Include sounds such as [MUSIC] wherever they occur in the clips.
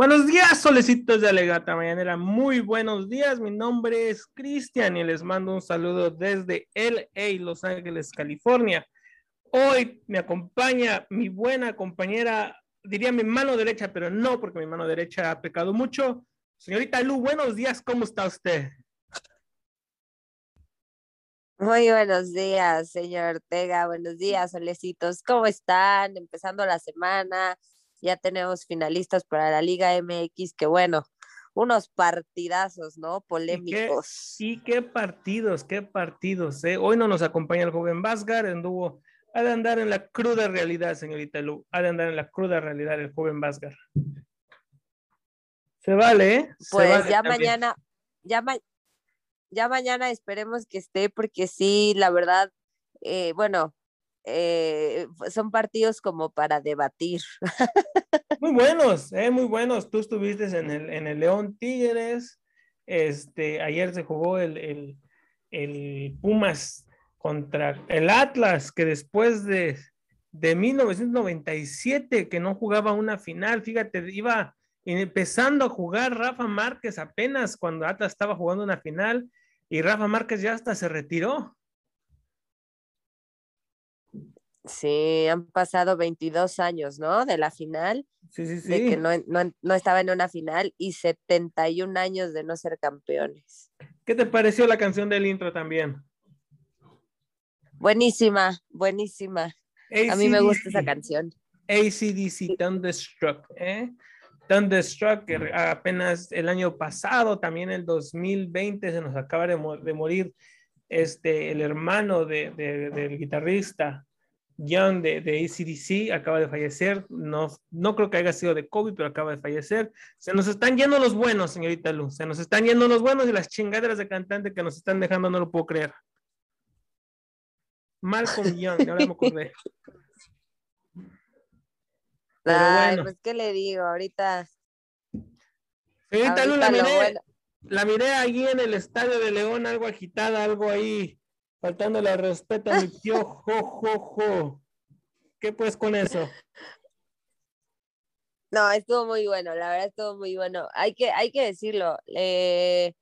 Buenos días, solecitos de Alegata Mañanera. Muy buenos días. Mi nombre es Cristian y les mando un saludo desde LA, Los Ángeles, California. Hoy me acompaña mi buena compañera, diría mi mano derecha, pero no, porque mi mano derecha ha pecado mucho. Señorita Lu, buenos días. ¿Cómo está usted? Muy buenos días, señor Ortega. Buenos días, solecitos. ¿Cómo están? Empezando la semana ya tenemos finalistas para la Liga MX, que bueno, unos partidazos, ¿no? Polémicos. ¿Y qué, partidos, qué partidos, ¿eh? Hoy no nos acompaña el joven Vázgar, anduvo, ha de andar en la cruda realidad, señorita Lu, ha de andar en la cruda realidad el joven Vázgar. Se vale, ¿eh? pues ya mañana, ya, ya mañana esperemos que esté, porque sí, la verdad, eh, bueno, eh, son partidos como para debatir. [LAUGHS] Muy buenos, eh, muy buenos. Tú estuviste en el, en el León Tigres. Este, ayer se jugó el, el, el Pumas contra el Atlas, que después de, de 1997, que no jugaba una final, fíjate, iba empezando a jugar Rafa Márquez apenas cuando Atlas estaba jugando una final y Rafa Márquez ya hasta se retiró. Sí, han pasado 22 años, ¿no? De la final. Sí, sí, sí. De que no, no, no, estaba en una final y 71 años de no ser campeones. ¿Qué te pareció la canción del intro también? Buenísima, buenísima. A mí me gusta esa canción. ACDC Thunderstruck, ¿eh? Thunderstruck, que apenas el año pasado, también el 2020, se nos acaba de, morir este, el hermano de, del guitarrista Young de, de ACDC acaba de fallecer. No, no creo que haya sido de COVID, pero acaba de fallecer. Se nos están yendo los buenos, señorita Luz. Se nos están yendo los buenos y las chingaderas de cantante que nos están dejando no lo puedo creer. Malcolm [LAUGHS] Young, ahora me acordé. Ay, pues, ¿qué le digo? Ahorita. Señorita Luz, la miré, la miré allí en el estadio de León, algo agitada, algo ahí faltando la respeto a mi tío [LAUGHS] ¿Qué pues con eso? No, estuvo muy bueno, la verdad estuvo muy bueno. Hay que, hay que decirlo. Eh,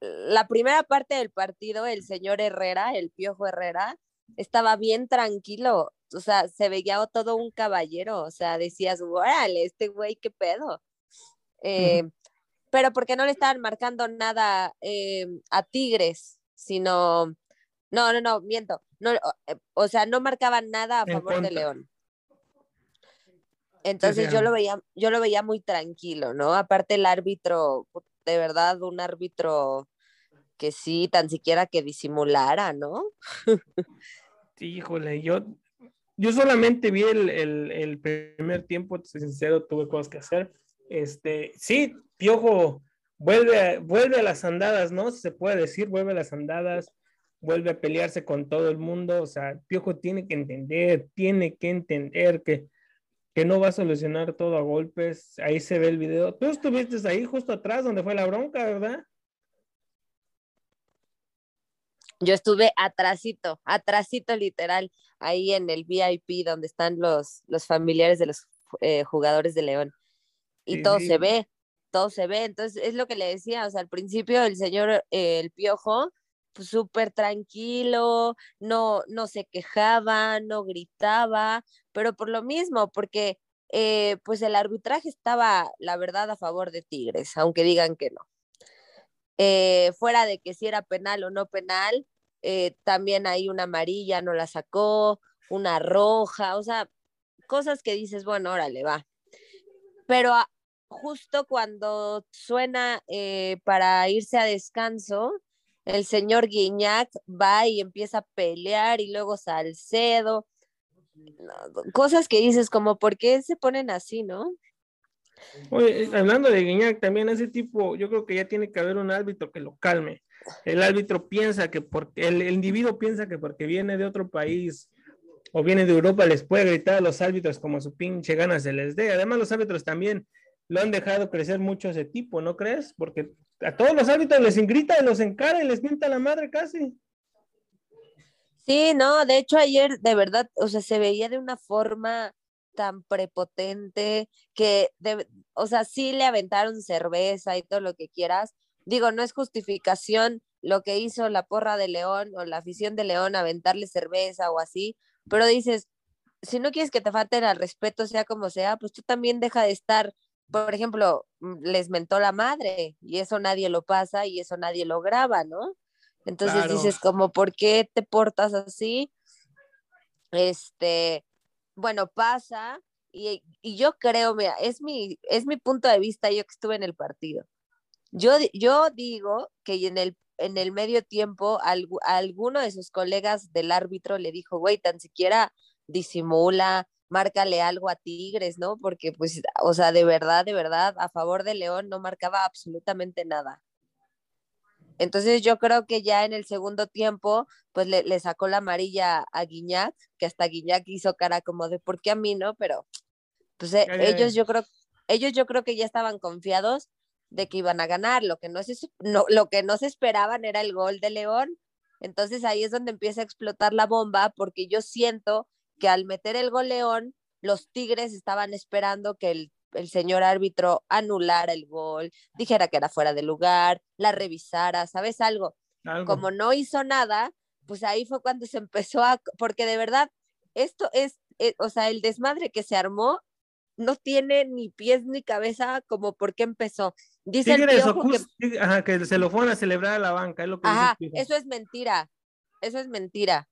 la primera parte del partido, el señor Herrera, el piojo Herrera, estaba bien tranquilo. O sea, se veía todo un caballero. O sea, decías, órale, este güey, qué pedo. Eh, pero porque no le estaban marcando nada eh, a Tigres, sino no, no, no, miento. No, eh, o sea, no marcaban nada a favor de León. Entonces yo lo veía, yo lo veía muy tranquilo, ¿no? Aparte el árbitro, de verdad, un árbitro que sí, tan siquiera que disimulara, ¿no? Híjole, yo, yo solamente vi el, el, primer tiempo, sincero, tuve cosas que hacer. Este, sí, Piojo vuelve vuelve a las andadas, ¿no? Si se puede decir, vuelve a las andadas vuelve a pelearse con todo el mundo. O sea, Piojo tiene que entender, tiene que entender que, que no va a solucionar todo a golpes. Ahí se ve el video. Tú estuviste ahí justo atrás donde fue la bronca, ¿verdad? Yo estuve atrasito, atrasito literal, ahí en el VIP donde están los, los familiares de los eh, jugadores de León. Y todo se ve, todo se ve. Entonces, es lo que le decía, o sea, al principio el señor, eh, el piojo, súper tranquilo, no, no se quejaba, no gritaba, pero por lo mismo, porque eh, pues el arbitraje estaba, la verdad, a favor de Tigres, aunque digan que no. Eh, fuera de que si era penal o no penal, eh, también hay una amarilla, no la sacó, una roja, o sea, cosas que dices, bueno, órale, va. Pero justo cuando suena para irse a descanso, el señor Guiñac va y empieza a pelear y luego Salcedo, cosas que dices como, ¿por qué se ponen así, no? Oye, eh, hablando de Guiñac, también ese tipo, yo creo que ya tiene que haber un árbitro que lo calme. El árbitro piensa que porque, el, el individuo piensa que porque viene de otro país o viene de Europa les puede gritar a los árbitros como su pinche ganas se les dé. Además, los árbitros también lo han dejado crecer mucho ese tipo, ¿no crees? Porque a todos los árbitros les grita y los encara y les pinta la madre casi. Sí, no, de hecho ayer de verdad, o sea, se veía de una forma tan prepotente que, o sea, sí le aventaron cerveza y todo lo que quieras. Digo, no es justificación lo que hizo la porra de León o la afición de León, aventarle cerveza o así, pero dices, si no quieres que te falten al respeto, sea como sea, pues tú también deja de estar, por ejemplo, mm, les mentó la madre y eso nadie lo pasa y eso nadie lo graba, ¿no? Entonces dices como, ¿por qué te portas así? Este, bueno, pasa y, yo creo, mira, es mi, es mi punto de vista, yo que estuve en el partido. Yo, yo digo que en el, en el medio tiempo alguno de sus colegas del árbitro le dijo, güey, tan siquiera disimula, márcale algo a Tigres, ¿no? Porque pues, o sea, de verdad, de verdad, a favor de León no marcaba absolutamente nada. Entonces yo creo que ya en el segundo tiempo, pues le, sacó la amarilla a Guiñac, que hasta Guiñac hizo cara como de ¿por qué a mí no? Pero pues eh, ellos yo creo, ellos yo creo que ya estaban confiados de que iban a ganar. Lo que no se, no, lo que no se esperaban era el gol de León. Entonces ahí es donde empieza a explotar la bomba, porque yo siento que al meter el gol León, los Tigres estaban esperando que el el señor árbitro anulara el gol, dijera que era fuera de lugar, la revisara, ¿sabes algo? Como no hizo nada, pues ahí fue cuando se empezó a, porque de verdad, esto es, eh, o sea, el desmadre que se armó no tiene ni pies ni cabeza como por qué empezó. Dice el que... que se lo fueron a celebrar a la banca, es lo que Ajá, eso es mentira, eso es mentira.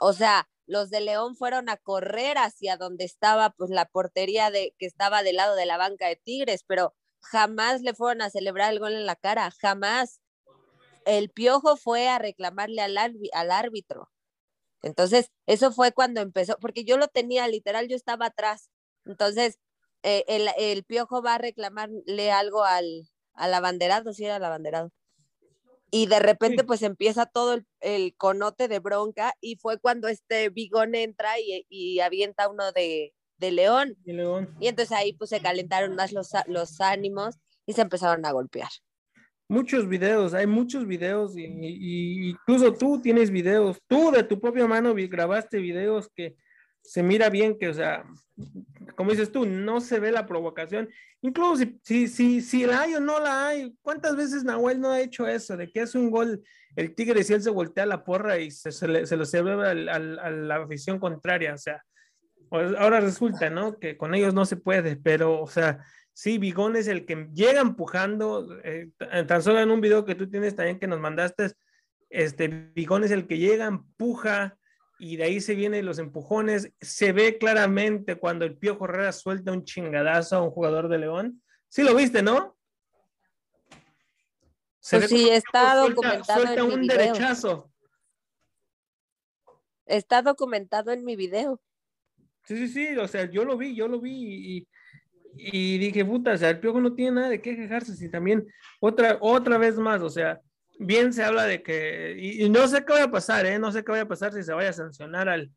O sea, los de León fueron a correr hacia donde estaba pues la portería de que estaba del lado de la banca de Tigres, pero jamás le fueron a celebrar el gol en la cara, jamás. El piojo fue a reclamarle al, árbitro. Entonces, eso fue cuando empezó, porque yo lo tenía, literal, yo estaba atrás. Entonces, eh, el, piojo va a reclamarle algo al, al abanderado, sí era el abanderado y de repente pues empieza todo el, conote de bronca y fue cuando este Bigón entra y, avienta uno de, León. Y entonces ahí pues se calentaron más los, los ánimos y se empezaron a golpear. Muchos videos, hay muchos videos y, y, incluso tú tienes videos, tú de tu propia mano grabaste videos que se mira bien que, o sea, como dices tú, no se ve la provocación. Incluso si, si, si, la hay o no la hay, ¿cuántas veces Nahuel no ha hecho eso? De que hace un gol el Tigre si él se voltea la porra y se, se, lo celebra a la afición contraria. O sea, pues, ahora resulta, ¿no? Que con ellos no se puede, pero, o sea, sí, Bigón es el que llega empujando. Eh, tan solo en un video que tú tienes también que nos mandaste, este, Bigón es el que llega, empuja y de ahí se vienen los empujones. Se ve claramente cuando el Pío Herrera suelta un chingadazo a un jugador de León. Sí lo viste, ¿no? Pues sí, está documentado en un mi derechazo. Está documentado en mi video. Sí, sí, sí, o sea, yo lo vi, yo lo vi y, y dije, puta, o sea, el Piojo no tiene nada de qué quejarse, si también otra, otra vez más, o sea, bien se habla de que, y, no sé qué vaya a pasar, ¿eh? no sé qué vaya a pasar si se vaya a sancionar al,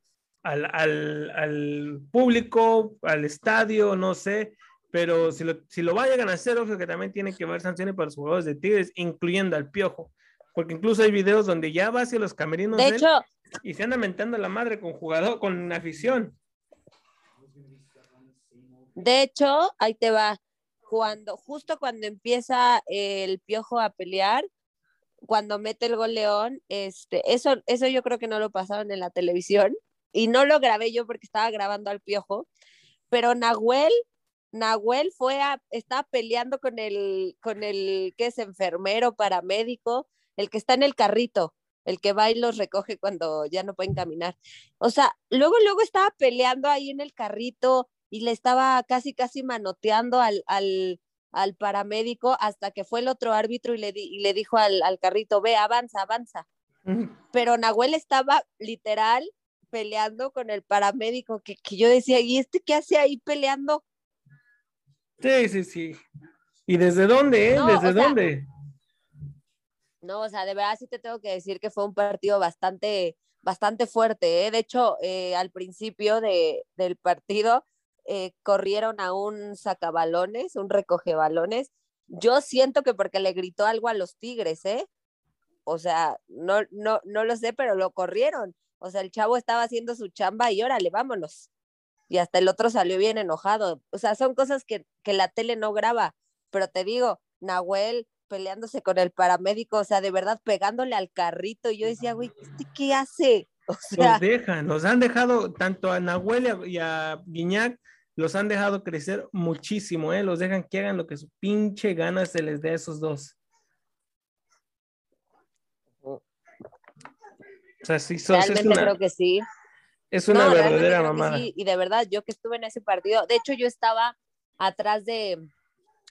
al, al, al público, al estadio, no sé, pero si lo, si lo vayan a hacer, obvio que también tiene que haber sanciones para los jugadores de Tigres, incluyendo al Piojo, porque incluso hay videos donde ya va hacia los camerinos de hecho, y se anda mentando la madre con jugador, con afición. De hecho, ahí te va. Cuando, justo cuando empieza el piojo a pelear, cuando mete el gol León, este, eso, eso yo creo que no lo pasaron en la televisión y no lo grabé yo porque estaba grabando al piojo, pero Nahuel, Nahuel fue a, estaba peleando con el, con el que es enfermero, paramédico, el que está en el carrito, el que va y los recoge cuando ya no pueden caminar. O sea, luego, luego estaba peleando ahí en el carrito y le estaba casi, casi manoteando al, al, al paramédico hasta que fue el otro árbitro y le, le dijo al, carrito, ve, avanza, avanza. Pero Nahuel estaba literal peleando con el paramédico, que, yo decía, ¿y este qué hace ahí peleando? Sí, sí, sí. ¿Y desde dónde, eh? ¿Desde dónde? no, o sea, de verdad sí te tengo que decir que fue un partido bastante, bastante fuerte, ¿eh? De hecho, eh, al principio de, del partido, eh, corrieron a un sacabalones, un recoge balones. Yo siento que porque le gritó algo a los Tigres, ¿eh? O sea, no, no, no lo sé, pero lo corrieron. O sea, el chavo estaba haciendo su chamba y órale, vámonos. y hasta el otro salió bien enojado. O sea, son cosas que, que la tele no graba, pero te digo, Nahuel peleándose con el paramédico, o sea, de verdad pegándole al carrito. Y yo decía, güey, ¿este qué hace? [LAUGHS] O sea, los dejan, los han dejado tanto a Nahuel y a Guiñac, los han dejado crecer muchísimo, ¿eh? Los dejan que hagan lo que su pinche ganas se les dé a esos dos. O sea, sí, Realmente es creo que sí. Es una verdadera mamada. y de verdad, yo que estuve en ese partido, de hecho yo estaba atrás de,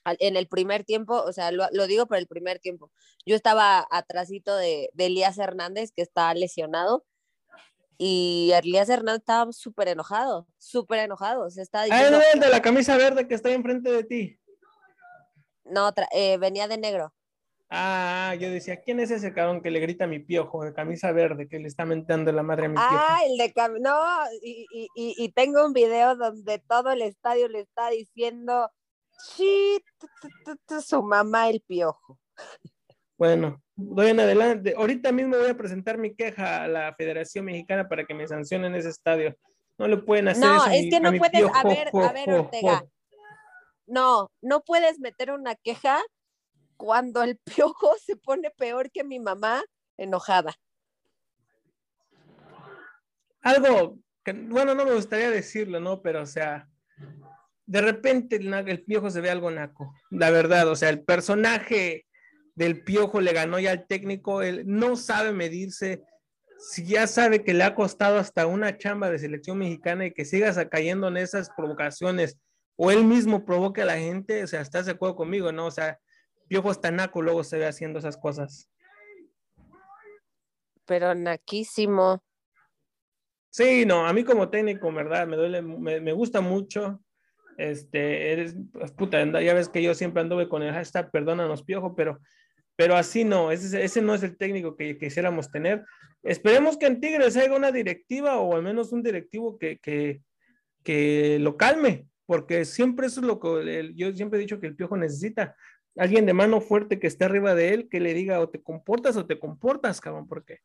en el primer tiempo, o sea, lo, digo por el primer tiempo, yo estaba atrásito de, de Elías Hernández, que está lesionado, y Elías Hernández estaba súper enojado, súper enojado. O sea, ah, el de la camisa verde que está enfrente de ti. No, eh, venía de negro. Ah, yo decía, ¿quién es ese cabrón que le grita a mi piojo de camisa verde que le está mentando la madre a mi piojo? Ah, el de no, y, y, y, tengo un video donde todo el estadio le está diciendo, sí, su mamá el piojo. Bueno, doy en adelante. Ahorita mismo voy a presentar mi queja a la Federación Mexicana para que me sancionen ese estadio. No le pueden hacer no, es que no puedes, a ver, a ver, Ortega. No, no puedes meter una queja cuando el [LAUGHS] piojo se pone peor que mi mamá enojada. Algo que, bueno, no me gustaría decirlo, ¿no? Pero, o sea, de repente el, el piojo se ve algo naco, la verdad, o sea, el personaje del Piojo le ganó ya al técnico, él no sabe medirse, si ya sabe que le ha costado hasta una chamba de selección mexicana y que sigas cayendo en esas provocaciones, o él mismo provoque a la gente, o sea, estás de acuerdo conmigo, ¿no? O sea, Piojo está naco, luego se ve haciendo esas cosas. Pero naquísimo. Sí, no, a mí como técnico, ¿verdad? Me duele, me, gusta mucho. Este, eres, pues, puta, ya ves que yo siempre anduve con el hashtag perdónanos, Piojo, pero pero así no, ese, ese no es el técnico que, quisiéramos tener. Esperemos que en Tigres haya una directiva o al menos un directivo que, que, que lo calme, porque siempre eso es lo que yo siempre he dicho que el Piojo necesita. Alguien de mano fuerte que esté arriba de él, que le diga o te comportas o te comportas, cabrón, porque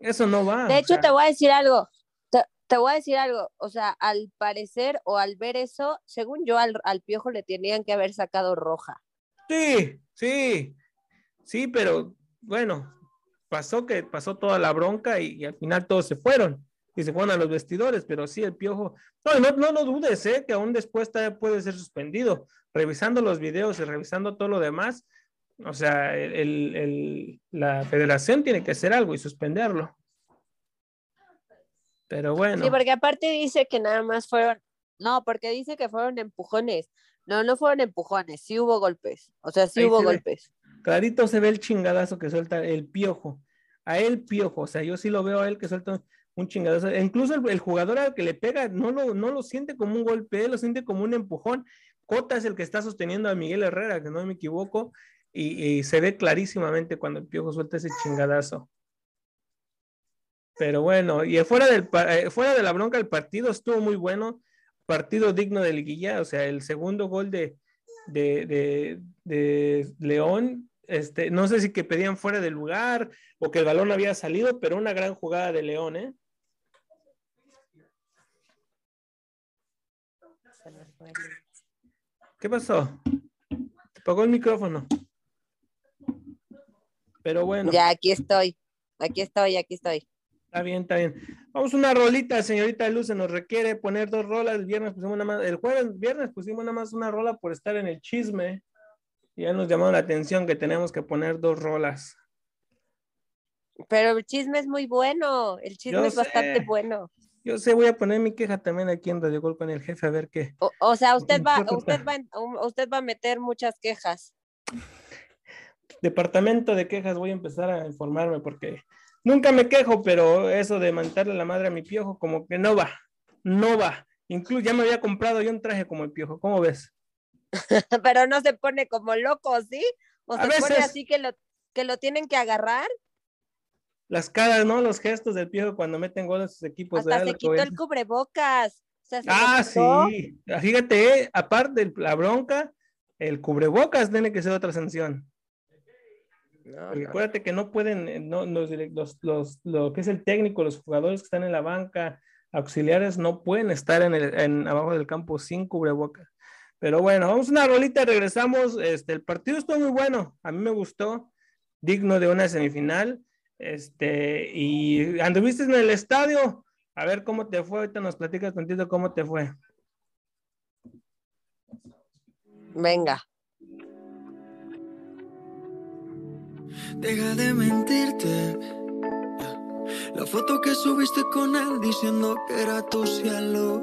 eso no va. De hecho, te voy a decir algo, te, voy a decir algo, o sea, al parecer o al ver eso, según yo, al, al Piojo le tenían que haber sacado roja. Sí, sí, Sí, pero bueno, pasó que pasó toda la bronca y, al final todos se fueron y se fueron a los vestidores, pero sí el piojo, no, no, no lo dudes, ¿eh? que aún después puede ser suspendido, revisando los videos y revisando todo lo demás, o sea, el, la federación tiene que hacer algo y suspenderlo. Pero bueno. Sí, porque aparte dice que nada más fueron, no, porque dice que fueron empujones. No, no fueron empujones, sí hubo golpes. O sea, sí hubo golpes. Clarito se ve el chingadazo que suelta el piojo. A él piojo, o sea, yo sí lo veo a él que suelta un chingadazo. E incluso el, jugador al que le pega no lo, no lo siente como un golpe, él lo siente como un empujón. Cota es el que está sosteniendo a Miguel Herrera, que no me equivoco, y, se ve clarísimamente cuando el piojo suelta ese chingadazo. Pero bueno, y fuera, del, eh, fuera de la bronca el partido estuvo muy bueno, partido digno de liguilla, o sea, el segundo gol de, de, de León este, no sé si que pedían fuera del lugar o que el balón había salido, pero una gran jugada de León, ¿eh? ¿Qué pasó? Te apagó el micrófono. Pero bueno. Ya, aquí estoy. Aquí estoy, aquí estoy. Está bien, está bien. Vamos una rolita, señorita Luz, se nos requiere poner dos rolas. El viernes pusimos nada más, el jueves, viernes pusimos nada más una rola por estar en el chisme ya nos llamó la atención que tenemos que poner dos rolas. Pero el chisme es muy bueno, el chisme es bastante bueno. Yo sé, voy a poner mi queja también aquí en Radio Gol con el jefe a ver qué. O, sea, usted va, usted va, usted va a meter muchas quejas. Departamento de quejas, voy a empezar a informarme porque nunca me quejo, pero eso de mandarle la madre a mi piojo, como que no va, no va. Incluso ya me había comprado yo un traje como el piojo, ¿cómo ves? [LAUGHS] pero no se pone como loco, ¿sí? O se pone así que lo, que lo tienen que agarrar. Las caras, ¿no? Los gestos del piojo cuando meten goles a sus equipos. Hasta se quitó el cubrebocas. ah, sí. Fíjate, eh, aparte de la bronca, el cubrebocas tiene que ser otra sanción. No, Acuérdate que no pueden, eh, no, los, los, los, lo que es el técnico, los jugadores que están en la banca, auxiliares no pueden estar en, el, en abajo del campo sin cubrebocas. Pero bueno, vamos a una rolita y regresamos. Este, el partido estuvo muy bueno, a mí me gustó, digno de una semifinal. Este, y anduviste en el estadio, a ver cómo te fue, ahorita nos platicas tantito cómo te fue. Venga. Deja de mentirte. La foto que subiste con él diciendo que era tu cielo.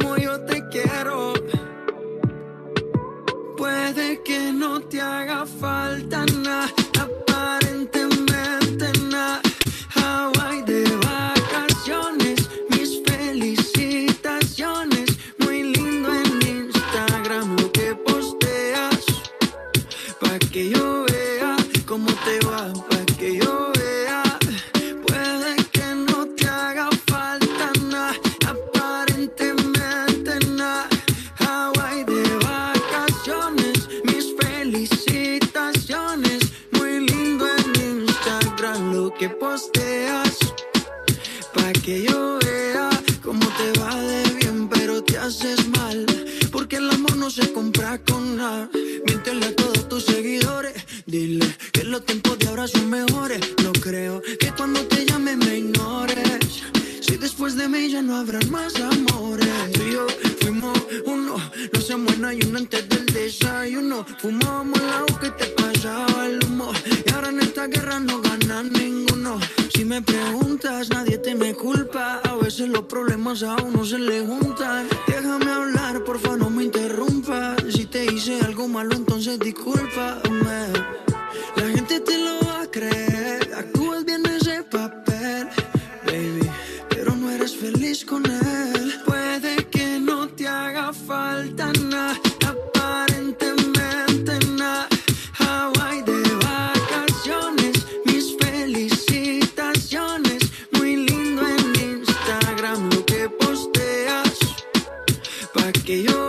que yo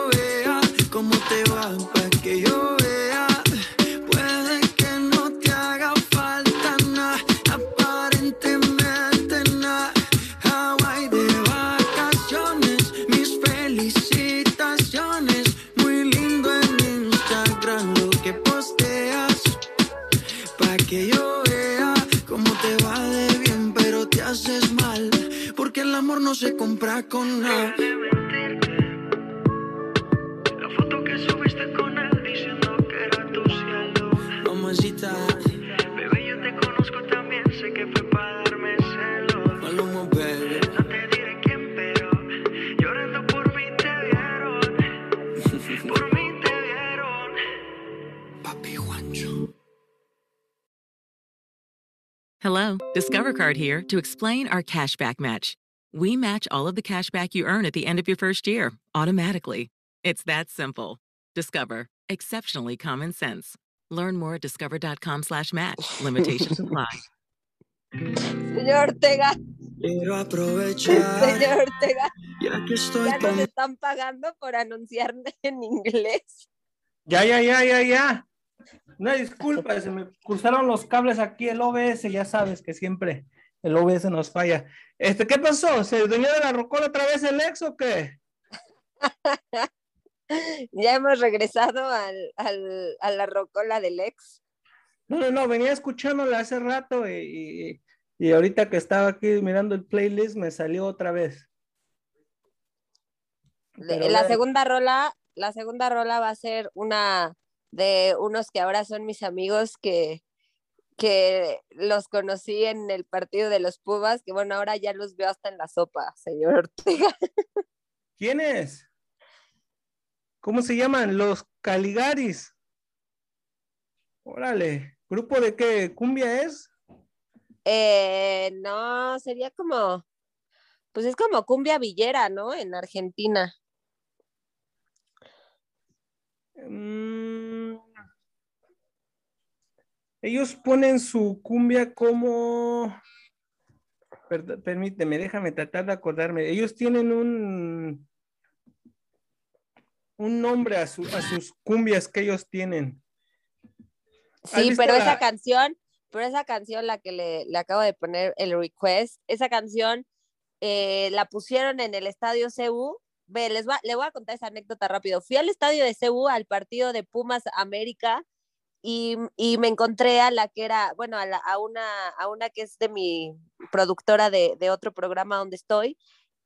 Card here to explain our cashback match. We match all of the cashback you earn at the end of your first year automatically. It's that simple. Discover, exceptionally common sense. Learn more at discover.com/slash match. Limitations apply. [LAUGHS] Señor Ortega, Quiero [LAUGHS] aprovechar, señor Ortega, ya que estoy ya nos con están pagando por anunciar [LAUGHS] en inglés. Ya, ya, ya, ya, ya. Una disculpa, se me cruzaron los cables aquí, el OBS, ya sabes que siempre el OBS nos falla. Este, ¿qué pasó? ¿Se dueñó de la rocola otra vez el ex o qué? [LAUGHS] Ya hemos regresado al, al- a la rocola del ex. No, no, no, venía escuchándola hace rato y, y- y ahorita que estaba aquí mirando el playlist me salió otra vez. Pero la segunda rola, la segunda rola va a ser una de unos que ahora son mis amigos que, que los conocí en el partido de los Pumas, que bueno, ahora ya los veo hasta en la sopa, señor Ortega. [LAUGHS] ¿Quién es? ¿Cómo se llaman? Los Caligaris. Órale, ¿grupo de qué? ¿Cumbia es? Eh, no, sería como, Pues es como cumbia villera, ¿no? En Argentina. Mm. Ellos ponen su cumbia como... permíteme, déjame tratar de acordarme. Ellos tienen un un nombre a, sus cumbias que ellos tienen. Sí, pero esa canción, pero esa canción, la que le, acabo de poner el request, esa canción eh, la pusieron en el estadio CU. Ve, les va, le voy a contar esa anécdota rápido. Fui al estadio de CU al partido de Pumas América y, me encontré a la que era, bueno, a, una, a una que es de mi productora de, de otro programa donde estoy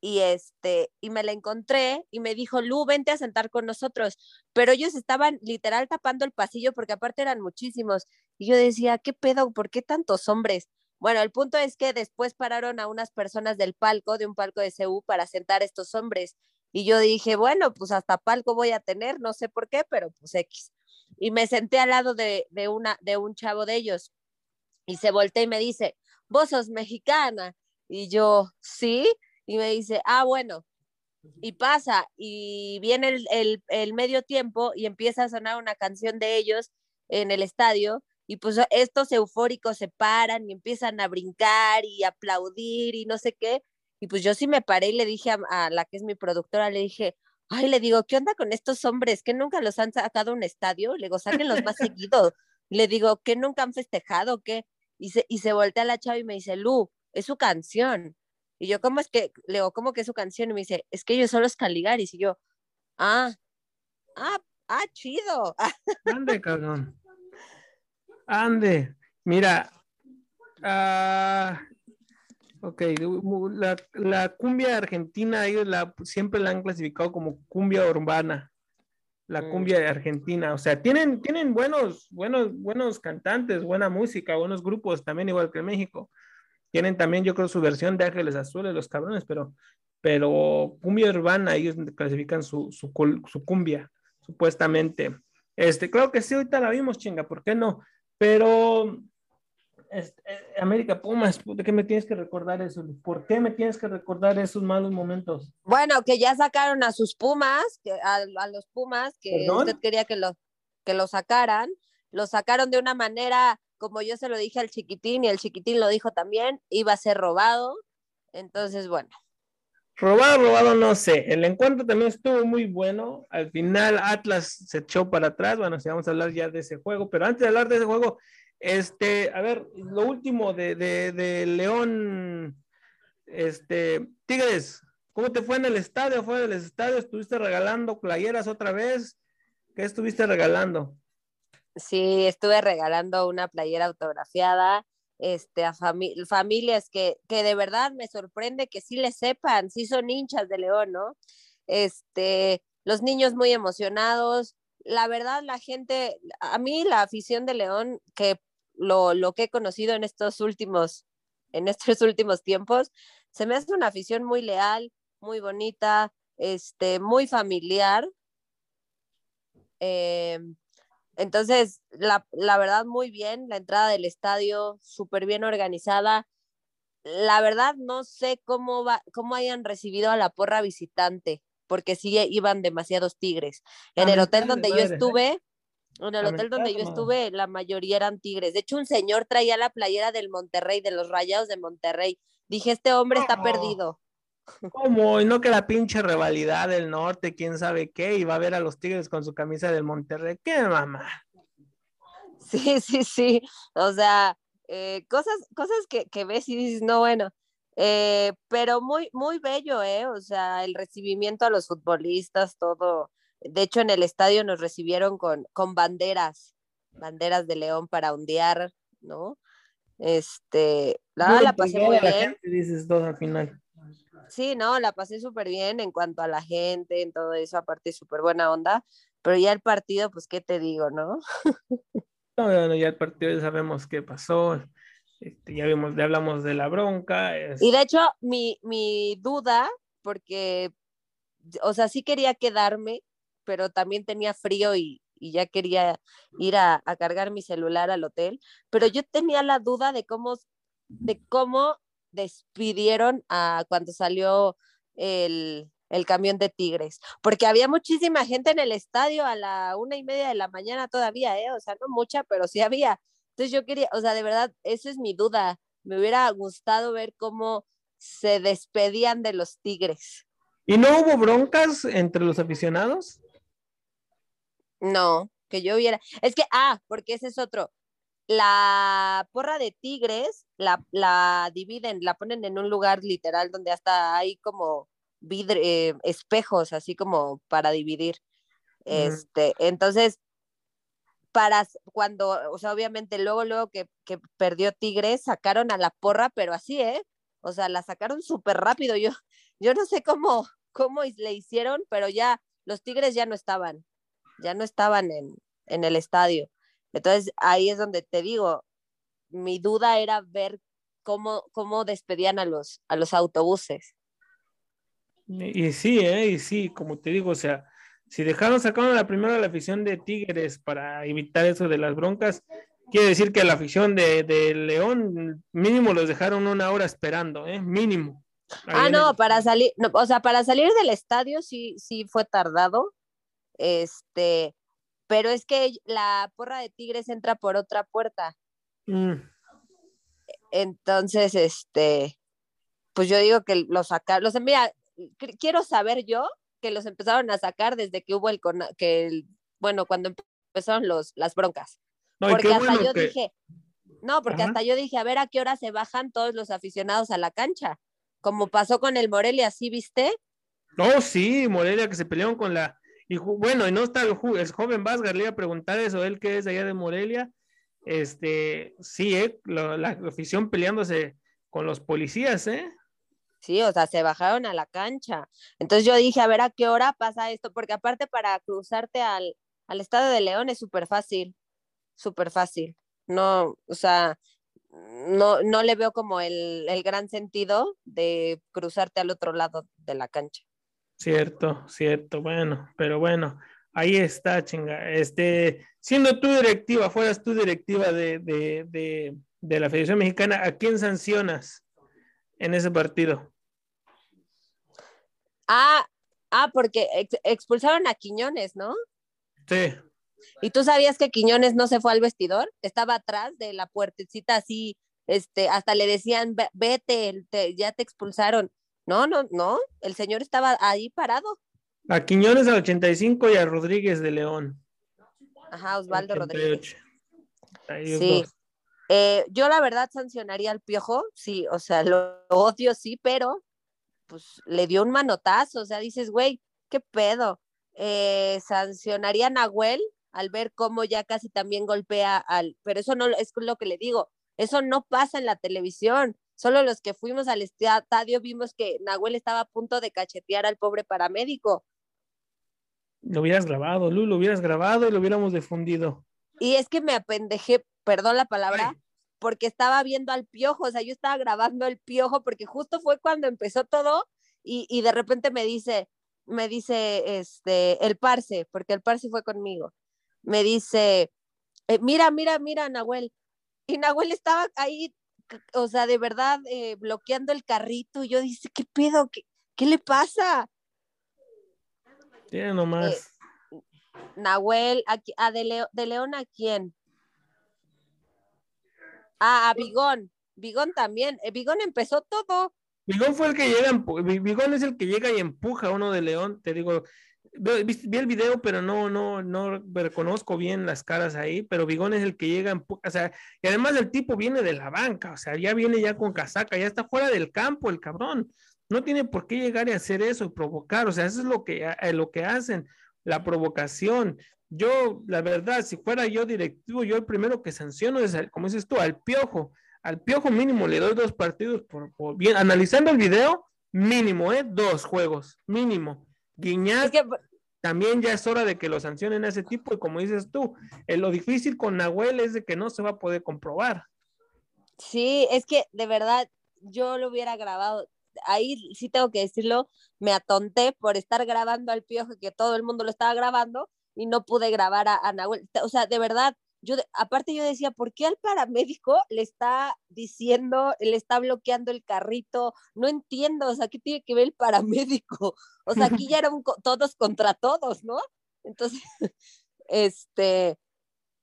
y este y me la encontré y me dijo, "Lu, vente a sentar con nosotros." Pero ellos estaban literal tapando el pasillo porque aparte eran muchísimos y yo decía, "¿Qué pedo? ¿Por qué tantos hombres?" Bueno, el punto es que después pararon a unas personas del palco, de un palco de CU, para sentar a estos hombres. Y yo dije, bueno, pues hasta palco voy a tener, no sé por qué, pero pues X. Y me senté al lado de, de, una, de un chavo de ellos. Y se voltea y me dice, vos sos mexicana. Y yo, sí y me dice, ah, bueno, y pasa, y viene el, medio tiempo y empieza a sonar una canción de ellos en el estadio, y pues estos eufóricos se paran y empiezan a brincar y aplaudir y no sé qué, y pues yo sí me paré y le dije a, la que es mi productora, le dije, ay, le digo, ¿qué onda con estos hombres? que nunca los han sacado a un estadio? Le digo, sáquenlos más [LAUGHS] seguido. Le digo, ¿qué nunca han festejado? ¿Qué? Y se, y se voltea la chava y me dice, Lu, es su canción. Y yo, ¿cómo es que, le digo, ¿cómo que es su canción? Y me dice, es que ellos son los Caligaris. Y yo, ah, ah, ah, chido. [LAUGHS] Ande, cabrón. Ande. Mira, ah, ok, la, la, cumbia argentina, ellos la, siempre la han clasificado como cumbia urbana. La mm. cumbia de Argentina, o sea, tienen, tienen buenos, buenos, buenos cantantes, buena música, buenos grupos, también igual que en México tienen también, yo creo, su versión de Ángeles Azules, los cabrones, pero, pero cumbia urbana, ellos clasifican su, su, su cumbia, supuestamente. Este, claro que sí, ahorita la vimos, chinga, ¿por qué no? Pero este, eh, América Pumas, ¿de qué me tienes que recordar eso? ¿Por qué me tienes que recordar esos malos momentos? Bueno, que ya sacaron a sus Pumas, que, a, los Pumas, que usted quería que lo, que lo sacaran, lo sacaron de una manera como yo se lo dije al chiquitín y el chiquitín lo dijo también, iba a ser robado. Entonces, bueno. Robado, robado, no sé. El encuentro también estuvo muy bueno. Al final Atlas se echó para atrás. Bueno, si vamos a hablar ya de ese juego, pero antes de hablar de ese juego, este, a ver, lo último de, de, León, este, Tigres, ¿cómo te fue en el estadio? ¿Fue del estadio? ¿Estuviste regalando playeras otra vez? ¿Qué estuviste regalando? Sí, estuve regalando una playera autografiada este, a familias que, que de verdad me sorprende que sí le sepan, sí son hinchas de León, ¿no? Este, los niños muy emocionados. La verdad, la gente, a mí la afición de León, que lo, lo que he conocido en estos últimos, en estos [LAUGHS] últimos tiempos, se me hace una afición muy leal, muy bonita, este, muy familiar. Eh, entonces, la, verdad, muy bien, la entrada del estadio súper bien organizada. La verdad, no sé cómo, va, cómo hayan recibido a la porra visitante, porque sí iban demasiados tigres. En el hotel donde yo estuve, en el hotel donde yo estuve, la mayoría eran tigres. De hecho, un señor traía la playera del Monterrey, de los Rayados de Monterrey. Dije, este hombre está perdido. ¿Cómo? Y no que la [LAUGHS] pinche rivalidad del norte, quién sabe qué, y va a ver a los Tigres con su camisa del Monterrey. ¿Qué mamá? Sí, sí, sí. O sea, eh, cosas, cosas que, que, ves y dices, no, bueno. Eh, pero muy, muy bello, ¿eh? O sea, el recibimiento a los futbolistas, todo. De hecho, en el estadio nos recibieron con, con banderas, banderas de León para ondear, ¿no? Este, la, la pasé muy bien. dices todo al final. Sí, no, la pasé súper bien en cuanto a la gente, en todo eso, aparte súper buena onda, pero ya el partido, pues, ¿qué te digo, no? [LAUGHS] no, ya el partido ya sabemos qué pasó, este, ya vimos, ya hablamos de la bronca. Y de hecho, mi, mi duda, porque, o sea, sí quería quedarme, pero también tenía frío y, ya quería ir a, a, cargar mi celular al hotel, pero yo tenía la duda de cómo, de cómo despidieron a cuando salió el, el camión de Tigres, porque había muchísima gente en el estadio a la una y media de la mañana todavía, ¿eh? O sea, no mucha, pero sí había. Entonces yo quería, o sea, de verdad, esa es mi duda. Me hubiera gustado ver cómo se despedían de los Tigres. ¿Y no hubo broncas entre los aficionados? No, que yo viera. Es que, ah, porque ese es otro. La porra de Tigres la, la dividen, la ponen en un lugar literal donde hasta hay como eh, espejos, así como para dividir. Este, entonces, para cuando, o sea, obviamente luego, luego que, que, perdió Tigres, sacaron a la porra, pero así, ¿eh? O sea, la sacaron súper rápido. Yo, yo no sé cómo, cómo le hicieron, pero ya los Tigres ya no estaban, ya no estaban en, en el estadio. Entonces, ahí es donde te digo, mi duda era ver cómo, cómo despedían a los, a los autobuses. Y sí, ¿eh? y sí, como te digo, o sea, si dejaron sacar la primera la afición de Tigres para evitar eso de las broncas, quiere decir que la afición de, León mínimo los dejaron una hora esperando, ¿eh? Mínimo. ah, no, para salir, o sea, para salir del estadio sí, sí fue tardado, este, pero es que la porra de Tigres entra por otra puerta. Mm. Entonces, este, pues yo digo que los sacaron, los mira, quiero saber yo que los empezaron a sacar desde que hubo el, que el, bueno, cuando empezaron los, las broncas. porque hasta yo dije, no, porque hasta yo dije, a ver a qué hora se bajan todos los aficionados a la cancha, como pasó con el Morelia, ¿sí viste? No, sí, Morelia que se pelearon con la, y bueno, y no está el, joven Vázquez, le iba a preguntar eso, él que es allá de Morelia, este, sí, eh, la afición peleándose con los policías, ¿eh? Sí, o sea, se bajaron a la cancha. Entonces yo dije, a ver a qué hora pasa esto, porque aparte para cruzarte al, al estado de León es súper fácil, súper fácil. No, o sea, no, no le veo como el, el, gran sentido de cruzarte al otro lado de la cancha. Cierto, cierto, bueno, pero bueno, ahí está, chinga. Este, siendo tú directiva, fueras tú directiva de, de, de, de la Federación Mexicana, ¿a quién sancionas en ese partido? Ah, ah, porque expulsaron a Quiñones, ¿no? Sí. ¿Y tú sabías que Quiñones no se fue al vestidor? Estaba atrás de la puertecita así, este, hasta le decían, vete, ya te expulsaron. No, no, no, el señor estaba ahí parado. A Quiñones al 85 y a Rodríguez de León. Ajá, Osvaldo Rodríguez. sí. Eh, yo la verdad sancionaría al piojo, sí, o sea, lo odio, sí, pero pues le dio un manotazo, o sea, dices, güey, ¿qué pedo? Eh, sancionaría a Nahuel al ver cómo ya casi también golpea al, pero eso no es lo que le digo, eso no pasa en la televisión, solo los que fuimos al estadio vimos que Nahuel estaba a punto de cachetear al pobre paramédico. Lo hubieras grabado, Lu, lo hubieras grabado y lo hubiéramos difundido. Y es que me apendejé, perdón la palabra, porque estaba viendo al piojo, o sea, yo estaba grabando el piojo porque justo fue cuando empezó todo y, de repente me dice, me dice, este, el parce, porque el parce fue conmigo, me dice, eh, mira, mira, mira, Nahuel. Y Nahuel estaba ahí, o sea, de verdad, eh, bloqueando el carrito. Y yo dice, ¿qué pedo? ¿Qué, qué le pasa? Tiene nomás. Eh, Nahuel, a, a de, de León a quién? Ah, a Bigón. Bigón también. Eh, Bigón empezó todo. Bigón fue el que llega, Bigón es el que llega y empuja a uno de León, te digo, vi, el video, pero no, no, no reconozco bien las caras ahí, pero Bigón es el que llega, empuja, o sea, y además el tipo viene de la banca, o sea, ya viene ya con casaca, ya está fuera del campo el cabrón, no tiene por qué llegar y hacer eso y provocar, o sea, eso es lo que, lo que hacen, la provocación, yo, la verdad, si fuera yo directivo, yo el primero que sanciono es, como dices tú, al piojo. Al piojo mínimo le doy dos partidos por, bien. Analizando el video, mínimo, ¿eh? Dos juegos, mínimo. Guiñar, también ya es hora de que lo sancionen a ese tipo. Y como dices tú, eh, lo difícil con Nahuel es de que no se va a poder comprobar. Sí, es que de verdad yo lo hubiera grabado. Ahí sí tengo que decirlo, me atonté por estar grabando al piojo, que todo el mundo lo estaba grabando y no pude grabar a, Nahuel. O sea, de verdad, yo, aparte yo decía, ¿por qué al paramédico le está diciendo, le está bloqueando el carrito? No entiendo, o sea, ¿qué tiene que ver el paramédico? [LAUGHS] O sea, aquí ya eran todos contra todos, ¿no? Entonces, [LAUGHS] este,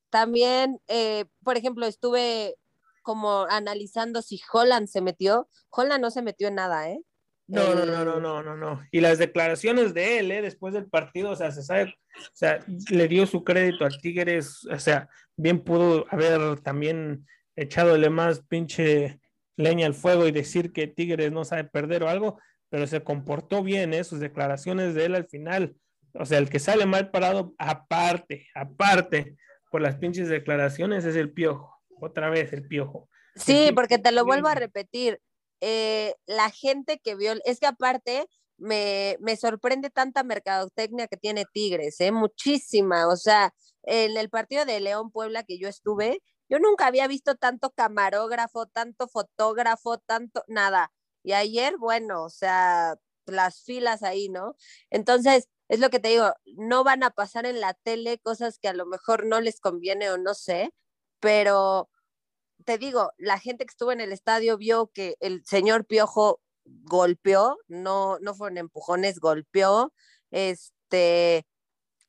también, eh, por ejemplo, estuve como analizando si Holland se metió. Holland no se metió en nada, ¿eh? No, no, no, no, no, no, no. Y las declaraciones de él, ¿eh? después del partido, o sea, se sabe, o sea, le dio su crédito al Tigres, o sea, bien pudo haber también echadole más pinche leña al fuego y decir que Tigres no sabe perder o algo, pero se comportó bien, ¿eh? sus declaraciones de él al final. O sea, el que sale mal parado, aparte, aparte, por las pinches declaraciones, es el piojo. Otra vez el piojo. Sí, porque te lo vuelvo a repetir eh, la gente que vio, es que aparte me, me, sorprende tanta mercadotecnia que tiene Tigres, ¿eh? muchísima, o sea, en el partido de León Puebla que yo estuve, yo nunca había visto tanto camarógrafo, tanto fotógrafo, tanto nada. Y ayer, bueno, o sea, las filas ahí, ¿no? Entonces, es lo que te digo, no van a pasar en la tele cosas que a lo mejor no les conviene o no sé, pero te digo, la gente que estuvo en el estadio vio que el señor Piojo golpeó, no, no fueron empujones, golpeó, este,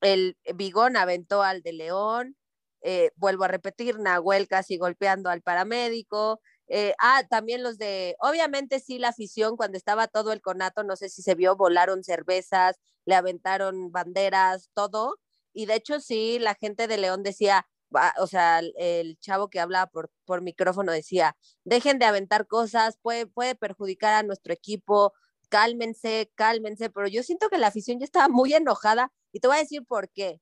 el Bigón aventó al de León, eh, vuelvo a repetir, Nahuel casi golpeando al paramédico, eh, ah, también los de, obviamente sí, la afición, cuando estaba todo el conato, no sé si se vio, volaron cervezas, le aventaron banderas, todo, y de hecho sí, la gente de León decía, o sea, el chavo que hablaba por, por micrófono decía, dejen de aventar cosas, puede, puede perjudicar a nuestro equipo, cálmense, cálmense, pero yo siento que la afición ya estaba muy enojada y te voy a decir por qué.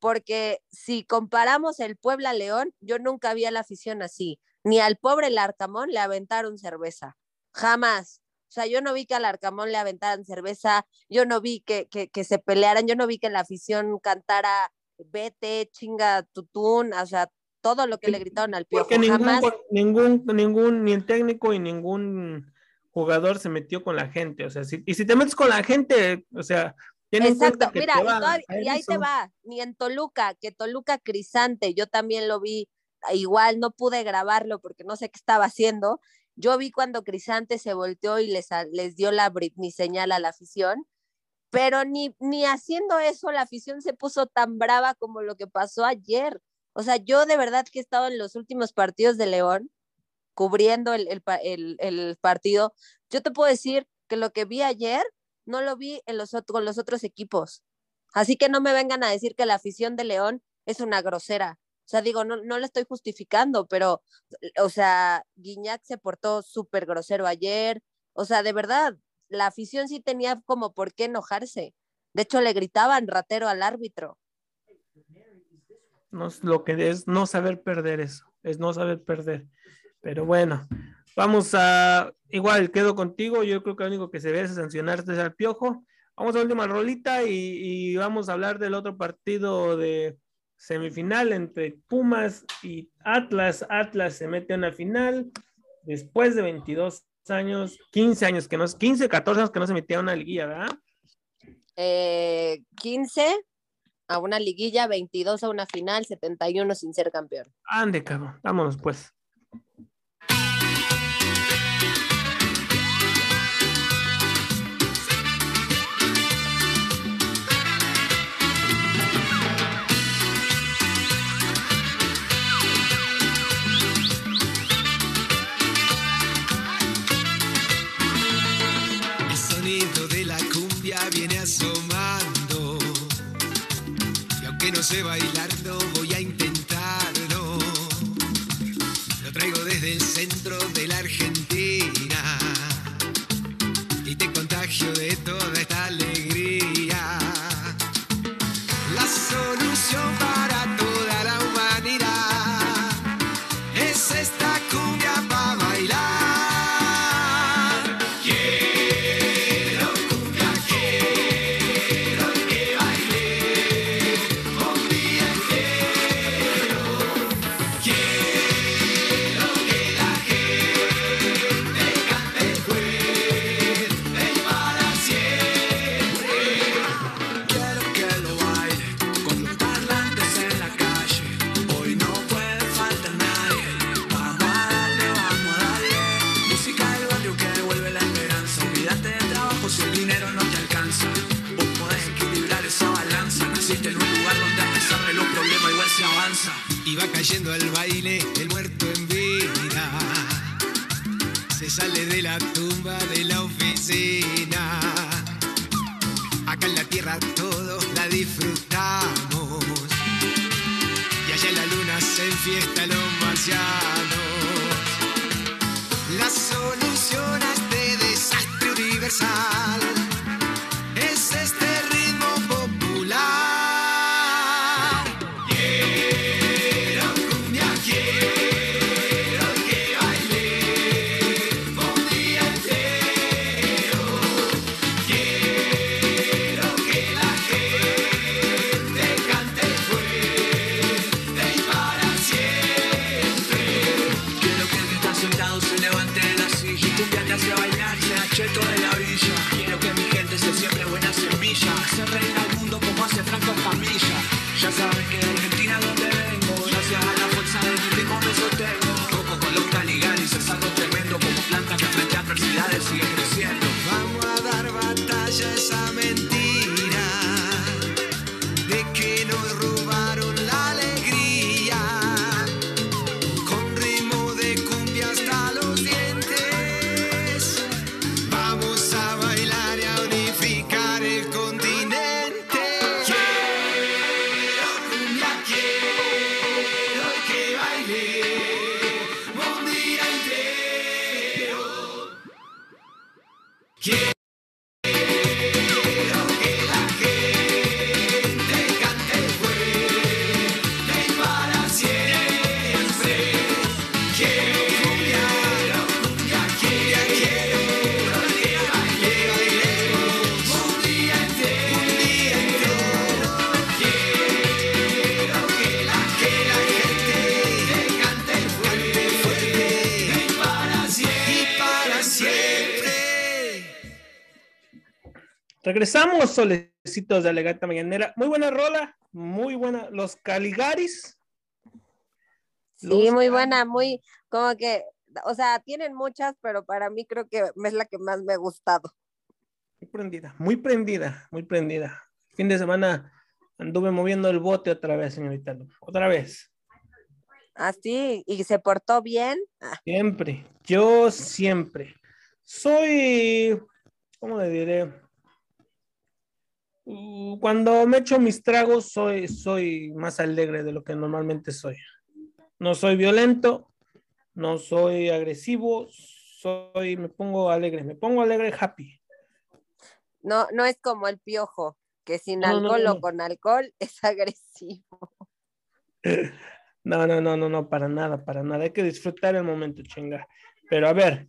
Porque si comparamos el Puebla León, yo nunca vi a la afición así, ni al pobre Larcamón le aventaron cerveza, jamás. O sea, yo no vi que al Arcamón le aventaran cerveza, yo no vi que, que, que se pelearan, yo no vi que la afición cantara vete, chinga tutún, o sea, todo lo que le gritaron al piojo. Porque ningún, ningún, ni el técnico y ningún jugador se metió con la gente, o sea, y si te metes con la gente, o sea, Exacto, mira, y, ahí te va, ni en Toluca, que Toluca Crisante, yo también lo vi, igual no pude grabarlo porque no sé qué estaba haciendo. Yo vi cuando Crisante se volteó y les, les dio la Britney señal a la afición pero ni, ni haciendo eso la afición se puso tan brava como lo que pasó ayer. O sea, yo de verdad que he estado en los últimos partidos de León, cubriendo el, el, el, partido, yo te puedo decir que lo que vi ayer no lo vi en los, con los otros equipos. Así que no me vengan a decir que la afición de León es una grosera. O sea, digo, no, no le estoy justificando, pero, o sea, Guiñac se portó súper grosero ayer. O sea, de verdad, la afición sí tenía como por qué enojarse. De hecho, le gritaban ratero al árbitro. No, lo que es no saber perder eso, es no saber perder. Pero bueno, vamos a, igual quedo contigo, yo creo que lo único que se ve es sancionarte al piojo. Vamos a la última rolita y, y vamos a hablar del otro partido de semifinal entre Pumas y Atlas. Atlas se mete a una final después de 22 años, 15 años que no, 15, 14 años que no se metía a una liguilla, ¿verdad? Eh, 15 a una liguilla, 22 a una final, 71 sin ser campeón. Ande, cabrón, vámonos pues. Regresamos, solecitos de Alegata Mañanera. Muy buena rola, muy buena. Los Caligaris. Sí, muy buena, muy, como que, o sea, tienen muchas, pero para mí creo que es la que más me ha gustado. Muy prendida, muy prendida, muy prendida. Fin de semana anduve moviendo el bote otra vez, señorita. Otra vez. Así, y se portó bien. Ah, Siempre. Yo siempre. Soy, ¿cómo le diré? Uh, Cuando me echo mis tragos, soy, soy más alegre de lo que normalmente soy. No soy violento, no soy agresivo, soy, me pongo alegre, me pongo alegre, happy. No, no es como el piojo, que sin No, alcohol no, o con alcohol [LAUGHS] es agresivo. [LAUGHS] No, no, no, no, no, para nada, para nada. Hay que disfrutar el momento, chinga. Pero a ver,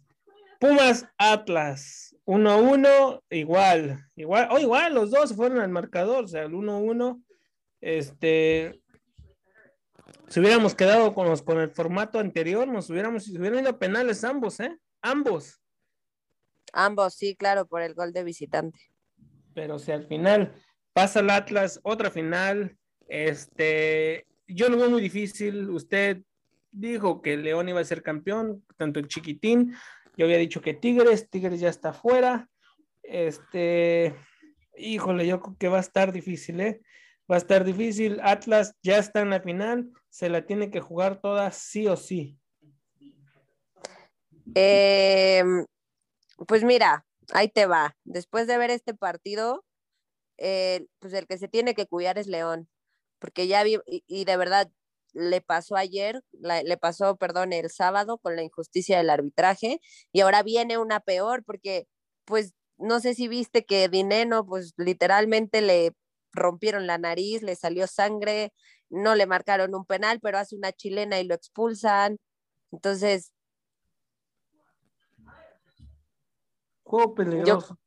Pumas Atlas, 1-1, igual, igual, o igual, los dos fueron al marcador, o sea, el 1-1, este, si hubiéramos quedado con, los, con el formato anterior, nos hubiéramos, si hubieran ido a penales ambos, ¿eh? Ambos. Ambos, sí, claro, por el gol de visitante. pero o sea, al final pasa el Atlas, otra final, este, yo lo veo muy difícil, usted dijo que León iba a ser campeón, tanto el chiquitín, yo había dicho que Tigres, Tigres ya está fuera, este, híjole, yo creo que va a estar difícil, ¿eh? Va a estar difícil, Atlas ya está en la final, se la tiene que jugar toda sí o sí. Eh, pues mira, ahí te va. Después de ver este partido, eh, pues el que se tiene que cuidar es León, porque ya vi, y de verdad le pasó ayer, la- le pasó, perdón, el sábado con la injusticia del arbitraje, y ahora viene una peor, porque pues no sé si viste que Dineno, pues literalmente le rompieron la nariz, le salió sangre, no le marcaron un penal, pero hace una chilena y lo expulsan. Entonces, Juego peligroso.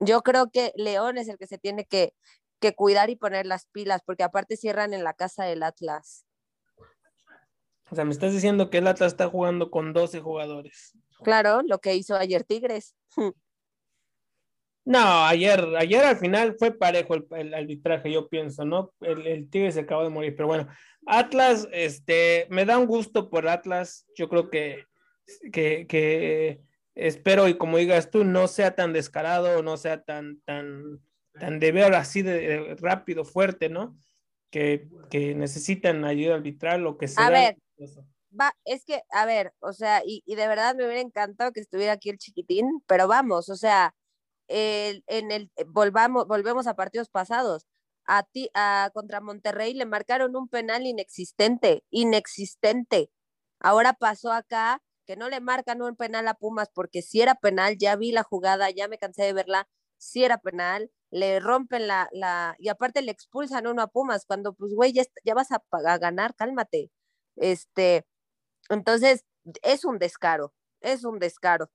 yo creo que León es el que se tiene que, que cuidar y poner las pilas, porque aparte cierran en la casa del Atlas. O sea, me estás diciendo que el Atlas está jugando con 12 jugadores. Claro, lo que hizo ayer Tigres. No, ayer, ayer al final fue parejo el, el arbitraje, yo pienso, ¿no? El, el Tigre se acabó de morir, pero bueno, Atlas, este, me da un gusto por Atlas, yo creo que, que, que espero y como digas tú, no sea tan descarado, no sea tan, tan, tan de ver así de, de rápido, fuerte, ¿no? Que, que necesitan ayuda arbitral o que sea. A ver, va, es que, a ver, o sea, y, y, de verdad me hubiera encantado que estuviera aquí el chiquitín, pero vamos, o sea, el, en el, volvamos, volvemos a partidos pasados. A ti, a, contra Monterrey le marcaron un penal inexistente, inexistente. Ahora pasó acá que no le marcan un penal a Pumas porque si era penal, ya vi la jugada, ya me cansé de verla, si era penal, le rompen la, la, y aparte le expulsan uno a Pumas, cuando pues, güey, ya, ya, vas a, a, ganar, cálmate. Este, entonces, es un descaro, es un descaro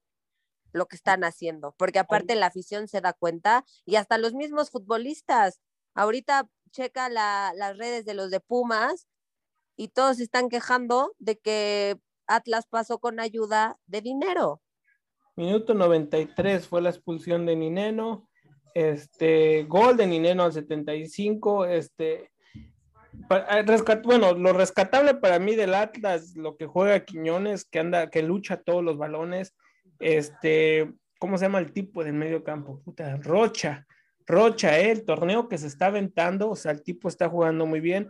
lo que están haciendo, porque aparte la afición se da cuenta y hasta los mismos futbolistas, ahorita checa la, las redes de los de Pumas y todos están quejando de que Atlas pasó con ayuda de dinero. Minuto 93 fue la expulsión de Nineno, este, gol de Nineno al 75, este, para, rescat, bueno, lo rescatable para mí del Atlas, lo que juega Quiñones, que anda, que lucha todos los balones, este, ¿cómo se llama el tipo del medio campo? Puta, Rocha, Rocha, eh, el torneo que se está aventando, o sea, el tipo está jugando muy bien.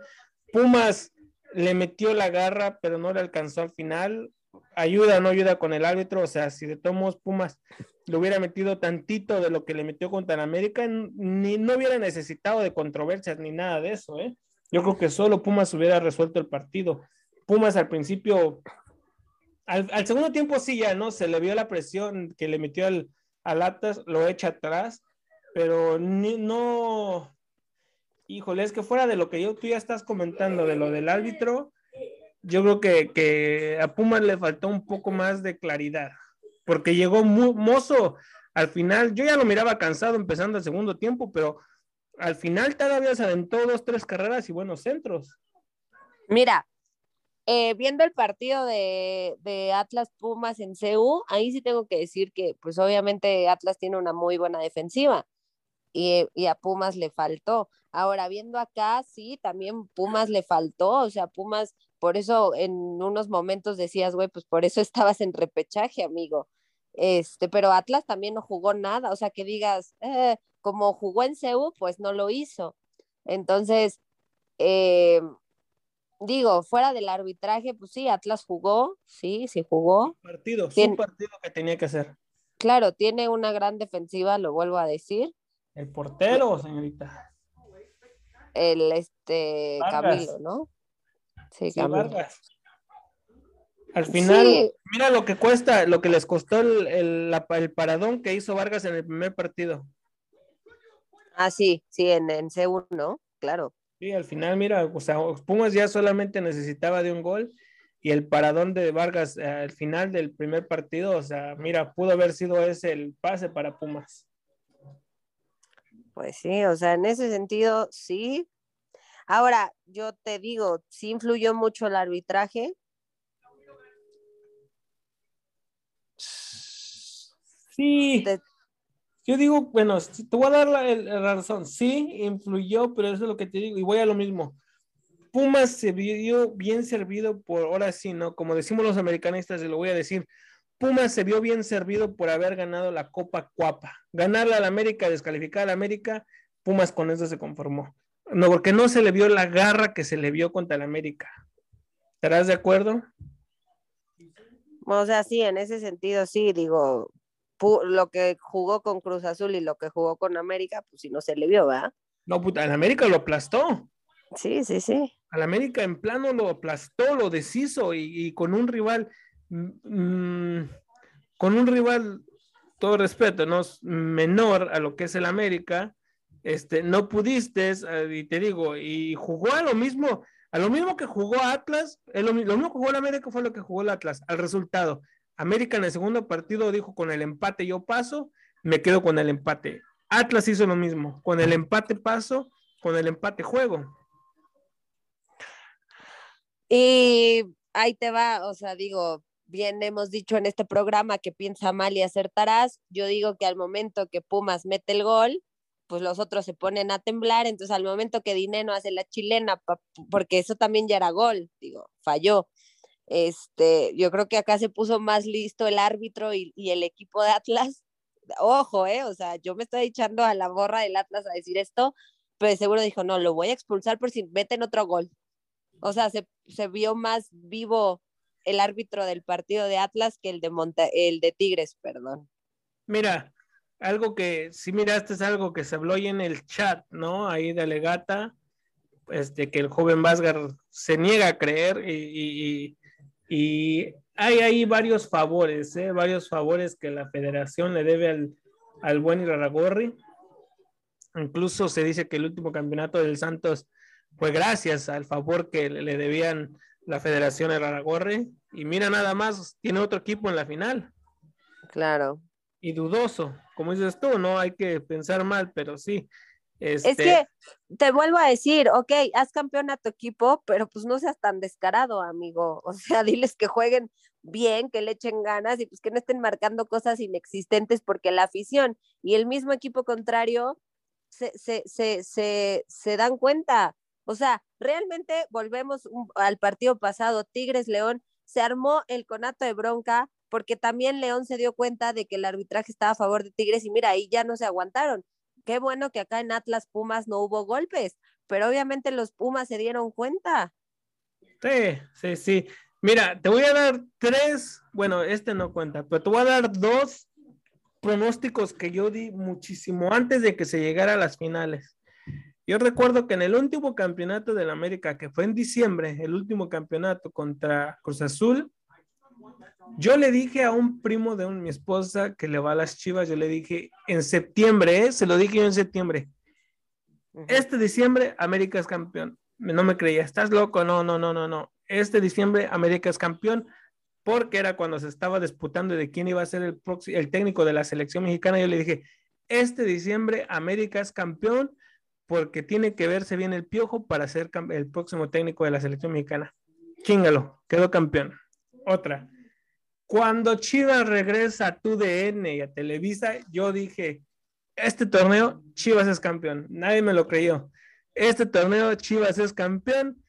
Pumas le metió la garra, pero no le alcanzó al final ayuda o no ayuda con el árbitro, o sea, si de todos Pumas le hubiera metido tantito de lo que le metió contra el América, ni no hubiera necesitado de controversias ni nada de eso, ¿eh? Yo creo que solo Pumas hubiera resuelto el partido. Pumas al principio, al, al segundo tiempo sí ya, ¿no? Se le vio la presión que le metió al, al Atlas, lo echa atrás, pero no, híjole, es que fuera de lo que yo, tú ya estás comentando, de lo del árbitro, yo creo que, que, a Pumas le faltó un poco más de claridad, porque llegó mozo al final, yo ya lo miraba cansado empezando el segundo tiempo, pero al final todavía se aventó dos, tres carreras y buenos centros. Mira, eh, viendo el partido de, de, Atlas Pumas en CU, ahí sí tengo que decir que pues obviamente Atlas tiene una muy buena defensiva y, y a Pumas le faltó. Ahora, viendo acá, sí, también Pumas le faltó, o sea, Pumas por eso en unos momentos decías, güey, pues por eso [LAUGHS] estabas en repechaje, amigo. Este, pero Atlas también no jugó nada, o sea, que digas, eh, como jugó en CEU, pues no lo hizo. Entonces, eh, digo, fuera del arbitraje, pues sí, Atlas jugó, sí, sí jugó. Partido, Tien... su partido que tenía que hacer. Claro, tiene una gran defensiva, lo vuelvo a decir. El portero, señorita. El este Vargas. Camilo, ¿no? Sí, sí Vargas. Al final, sí. mira lo que cuesta, lo que les costó el, el, la, el, paradón que hizo Vargas en el primer partido. Ah, sí, sí, en, en C1, ¿no? Claro. Sí, al final, mira, o sea, Pumas ya solamente necesitaba de un gol y el paradón de Vargas eh, al final del primer partido, o sea, mira, pudo haber sido ese el pase para Pumas. Pues sí, o sea, en ese sentido, sí, Ahora, yo te digo, sí influyó mucho el arbitraje. Sí. Te... Yo digo, bueno, te voy a dar la, la, razón. Sí, influyó, pero eso es lo que te digo. Y voy a lo mismo. Pumas se vio bien servido por, ahora sí, ¿no? Como decimos los americanistas, y lo voy a decir. Pumas se vio bien servido por haber ganado la Copa Cuapa. Ganarle al América, descalificar al América, Pumas con eso se conformó. No, porque no se le vio la garra que se le vio contra el América. ¿Estarás de acuerdo? O sea, sí, en ese sentido sí, digo, lo que jugó con Cruz Azul y lo que jugó con América, pues si no se le vio, ¿verdad? No, puta, el América lo aplastó. Sí, sí, sí. Al América en plano lo aplastó, lo deshizo y, y con un rival, mmm, con un rival, todo respeto, ¿no? menor a lo que es el América, este, no pudiste, eh, y te digo, y jugó a lo mismo, a lo mismo que jugó Atlas, lo, mismo que jugó el América fue lo que jugó el Atlas, al resultado. América en el segundo partido dijo con el empate yo paso, me quedo con el empate. Atlas hizo lo mismo, con el empate paso, con el empate juego. Y ahí te va, o sea, digo, bien hemos dicho en este programa que piensa mal y acertarás. Yo digo que al momento que Pumas mete el gol, pues los otros se ponen a temblar, entonces al momento que Dineno hace la chilena, porque eso también ya era gol, digo, falló. Este, yo creo que acá se puso más listo el árbitro y, y el equipo de Atlas. Ojo, eh, o sea, yo me estoy echando a la borra del Atlas a decir esto, pues seguro dijo, no, lo voy a expulsar por si meten otro gol. O sea, se, se vio más vivo el árbitro del partido de Atlas que el de, Monta el de Tigres, perdón. Mira, algo que si miraste es algo que se habló ahí en el chat, ¿no? Ahí de Legata, este, que el joven Vázgar se niega a creer y, y, hay ahí varios favores, ¿eh? varios favores que la federación le debe al, al buen Iraragorri. Incluso se dice que el último campeonato del Santos fue gracias al favor que le debían la Federación Iraragorri. Y mira nada más, tiene otro equipo en la final. Claro. Y dudoso, como dices tú, no hay que pensar mal, pero sí. Es este que te vuelvo a decir, ok, haz campeón a tu equipo, pero pues no seas tan descarado, amigo. [LAUGHS] O sea, diles que jueguen bien, que le echen ganas y pues que no estén marcando cosas inexistentes porque la afición y el mismo equipo contrario se, se, se, se, se dan cuenta. O sea, realmente volvemos al partido pasado, Tigres León, se armó el conato de bronca porque también León se dio cuenta de que el arbitraje estaba a favor de Tigres y mira, ahí ya no se aguantaron. Qué bueno que acá en Atlas Pumas no hubo golpes, pero obviamente los Pumas se dieron cuenta. Sí, sí, sí. Mira, te voy a dar tres, bueno, este no cuenta, pero te voy a dar dos pronósticos que yo di muchísimo antes de que se llegara a las finales. Yo recuerdo que en el último campeonato de la América, que fue en diciembre, el último campeonato contra Cruz Azul, yo le dije a un primo de mi esposa que le va a las chivas, yo le dije en septiembre, ¿eh? se lo dije yo en septiembre. Este diciembre, América es campeón. No me creía, estás loco, no, no, no, no, no. Este diciembre, América es campeón porque era cuando se estaba disputando de quién iba a ser el, el técnico de la selección mexicana. Yo le dije, este diciembre, América es campeón porque tiene que verse bien el piojo para ser el próximo técnico de la selección mexicana. Chingalo, quedó campeón. Otra. Cuando Chivas regresa a TUDN y a Televisa, yo dije, este torneo Chivas es campeón. Nadie me lo creyó. Este torneo Chivas es campeón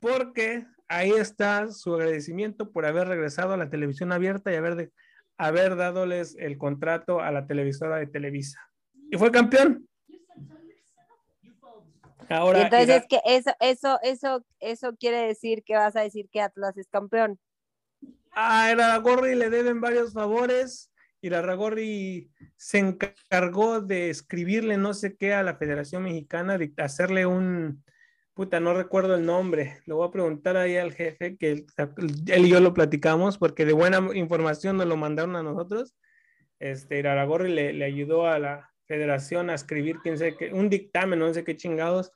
porque ahí está su agradecimiento por haber regresado a la televisión abierta y haber, de, haber dándoles el contrato a la televisora de Televisa. Y fue campeón. Ahora, entonces es que eso, eso, eso, eso quiere decir que vas a decir que Atlas es campeón. A Iraragorri le deben varios favores. Iraragorri se encargó de escribirle no sé qué a la Federación Mexicana, de hacerle un, puta, no recuerdo el nombre. Le voy a preguntar ahí al jefe, que él, él y yo lo platicamos, porque de buena información nos lo mandaron a nosotros. Este, Iraragorri le, le ayudó a la, federación a escribir quién sé qué, un dictamen, no sé qué chingados,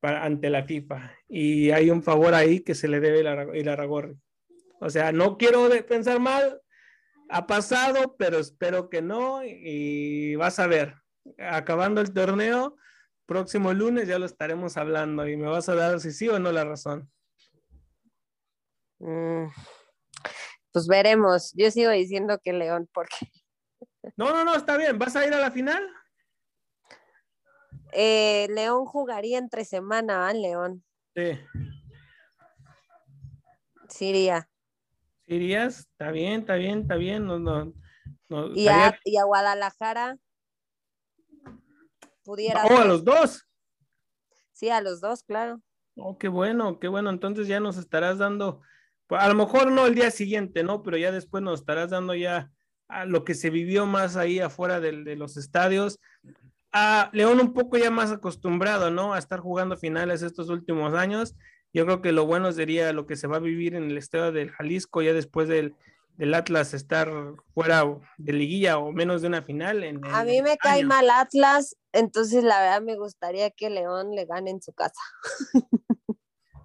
para, ante la FIFA. Y hay un favor ahí que se le debe ir a Ragorri. O sea, no quiero pensar mal, ha pasado, pero espero que no. Y vas a ver, acabando el torneo, próximo lunes ya lo estaremos hablando y me vas a dar si sí o no la razón. Mm, pues veremos. Yo sigo diciendo que León, porque. No, no, no, está bien. ¿Vas a ir a la final? Eh, León jugaría entre semana, ¿ah, León? Sí. Siria. ¿Irías? Está bien, está bien, está bien. No, no, ¿Y, a, Guadalajara? ¿Pudiera oh, a los dos. Sí, a los dos, claro. Oh, qué bueno, qué bueno. Entonces ya nos estarás dando, pues, a lo mejor no el día siguiente, ¿no? Pero ya después nos estarás dando ya a lo que se vivió más ahí afuera de, de los estadios a León un poco ya más acostumbrado, ¿no? A estar jugando finales estos últimos años. Yo creo que lo bueno sería lo que se va a vivir en el estado del Jalisco ya después del, Atlas estar fuera de liguilla o menos de una final. a mí me cae mal Atlas, entonces la verdad me gustaría que León le gane en su casa. [LAUGHS]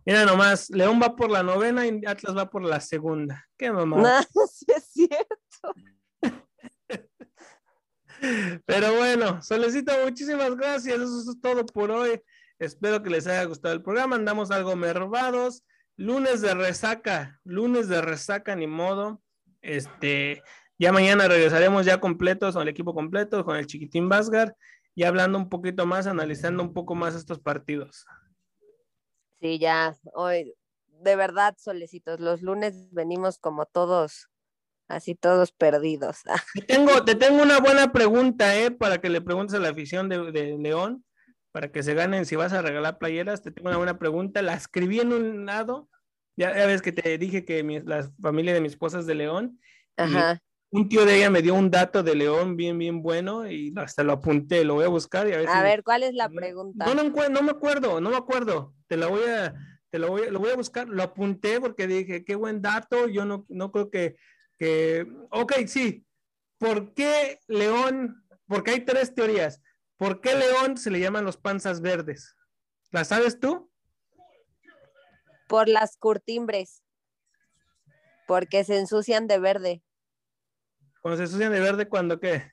Mira nomás, León va por la novena y Atlas va por la segunda. Qué mamá. No, [LAUGHS] sí es cierto. Pero bueno, Solecito, muchísimas gracias. Eso es todo por hoy. Espero que les haya gustado el programa. Andamos algo mervados. Lunes de resaca, lunes de resaca, ni modo. Este, ya mañana regresaremos ya completos, con el equipo completo, con el chiquitín Vázgar, y hablando un poquito más, analizando un poco más estos partidos. Sí, ya, hoy, de verdad, solecitos, los lunes venimos como todos así todos perdidos. [LAUGHS] Te tengo, te tengo una buena pregunta, ¿eh? Para que le preguntes a la afición de, León. para que se ganen. Si vas a regalar playeras, te tengo una buena pregunta. La escribí en un lado. Ya, ya ves que te dije que mi- la familia de mi esposa es de León. Ajá. un tío de ella me dio un dato de León bien, bien bueno y hasta lo apunté. Lo voy a buscar y a ver A si- ver, ¿cuál es la pregunta? No, no, no me acuerdo, no me acuerdo. Te la voy a, te lo voy, a- lo voy a buscar. Lo apunté porque dije, qué buen dato. Yo no, no creo que, que, ok, sí. ¿Por qué León? Porque hay tres teorías. ¿Por qué León se le llaman los panzas verdes? ¿La sabes tú? Por las curtimbres. Porque se ensucian de verde. Cuando se ensucian de verde, ¿cuándo qué?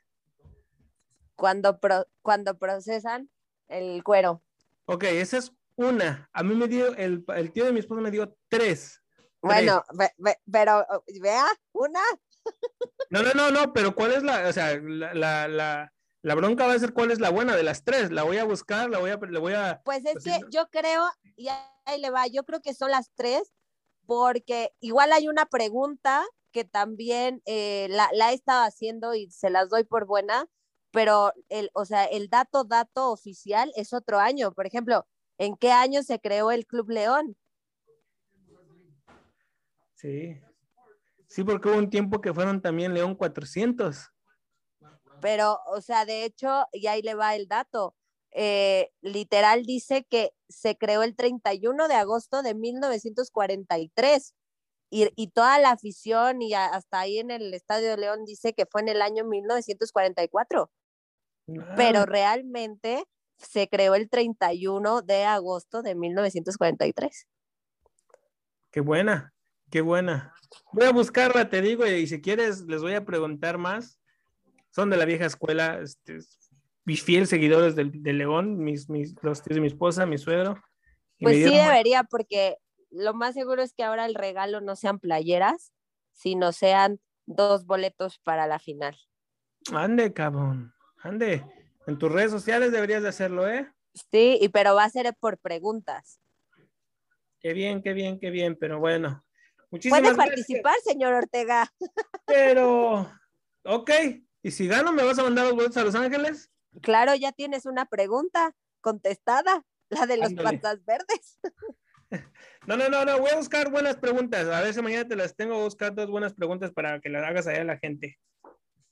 Cuando, pro- cuando procesan el cuero. Ok, esa es una. A mí me dio, el, el tío de mi esposa me dio tres. Bueno, ve- ve- pero oh, vea, una. [LAUGHS] No, no, no, no, pero ¿cuál es la, o sea, la, la, la, la bronca va a ser cuál es la buena de las tres? La voy a buscar, la voy a, le voy a, Pues es Pues que no. yo creo, y ahí le va, yo creo que son las tres, porque igual hay una pregunta que también eh, la, la he estado haciendo y se las doy por buena, pero el, o sea, el dato, dato oficial es otro año. Por ejemplo, ¿en qué año se creó el Club León? Sí. Sí, porque hubo un tiempo que fueron también León 400. Pero, o sea, de hecho, y ahí le va el dato. eh, literal dice que se creó el 31 de agosto de 1943 y, y toda la afición y a- hasta ahí en el Estadio de León dice que fue en el año 1944, pero Ah, realmente se creó el 31 de agosto de 1943. Qué buena, qué buena. Voy a buscarla, te digo, y si quieres les voy a preguntar más. Son de la vieja escuela, este, mis fieles seguidores del, de León, mis, mis, los tíos de mi esposa, mi suegro. Pues sí dieron- debería porque lo más seguro es que ahora el regalo no sean playeras, sino sean dos boletos para la final. Ande, cabrón, ande. En tus redes sociales deberías de hacerlo, ¿eh? Sí, y pero va a ser por preguntas. Qué bien, qué bien, qué bien, pero bueno. Muchísimas Puede gracias. participar, señor Ortega. [LAUGHS] Pero, ok. ¿Y si gano, me vas a mandar los boletos a Los Ángeles? Claro, ya tienes una pregunta contestada, la de los Ándale. patas verdes. [LAUGHS] No, no, no, no. Voy a buscar buenas preguntas. A ver si mañana te las tengo. Voy a buscar dos buenas preguntas para que las hagas allá a la gente.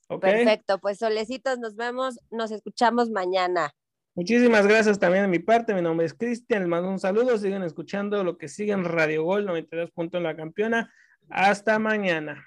Ok. Perfecto, pues solecitos, nos vemos, nos escuchamos mañana. Muchísimas gracias también de mi parte. Mi nombre es Cristian. Les mando un saludo. Sigan escuchando lo que sigue en Radio Gol 92. en la campeona. Hasta mañana.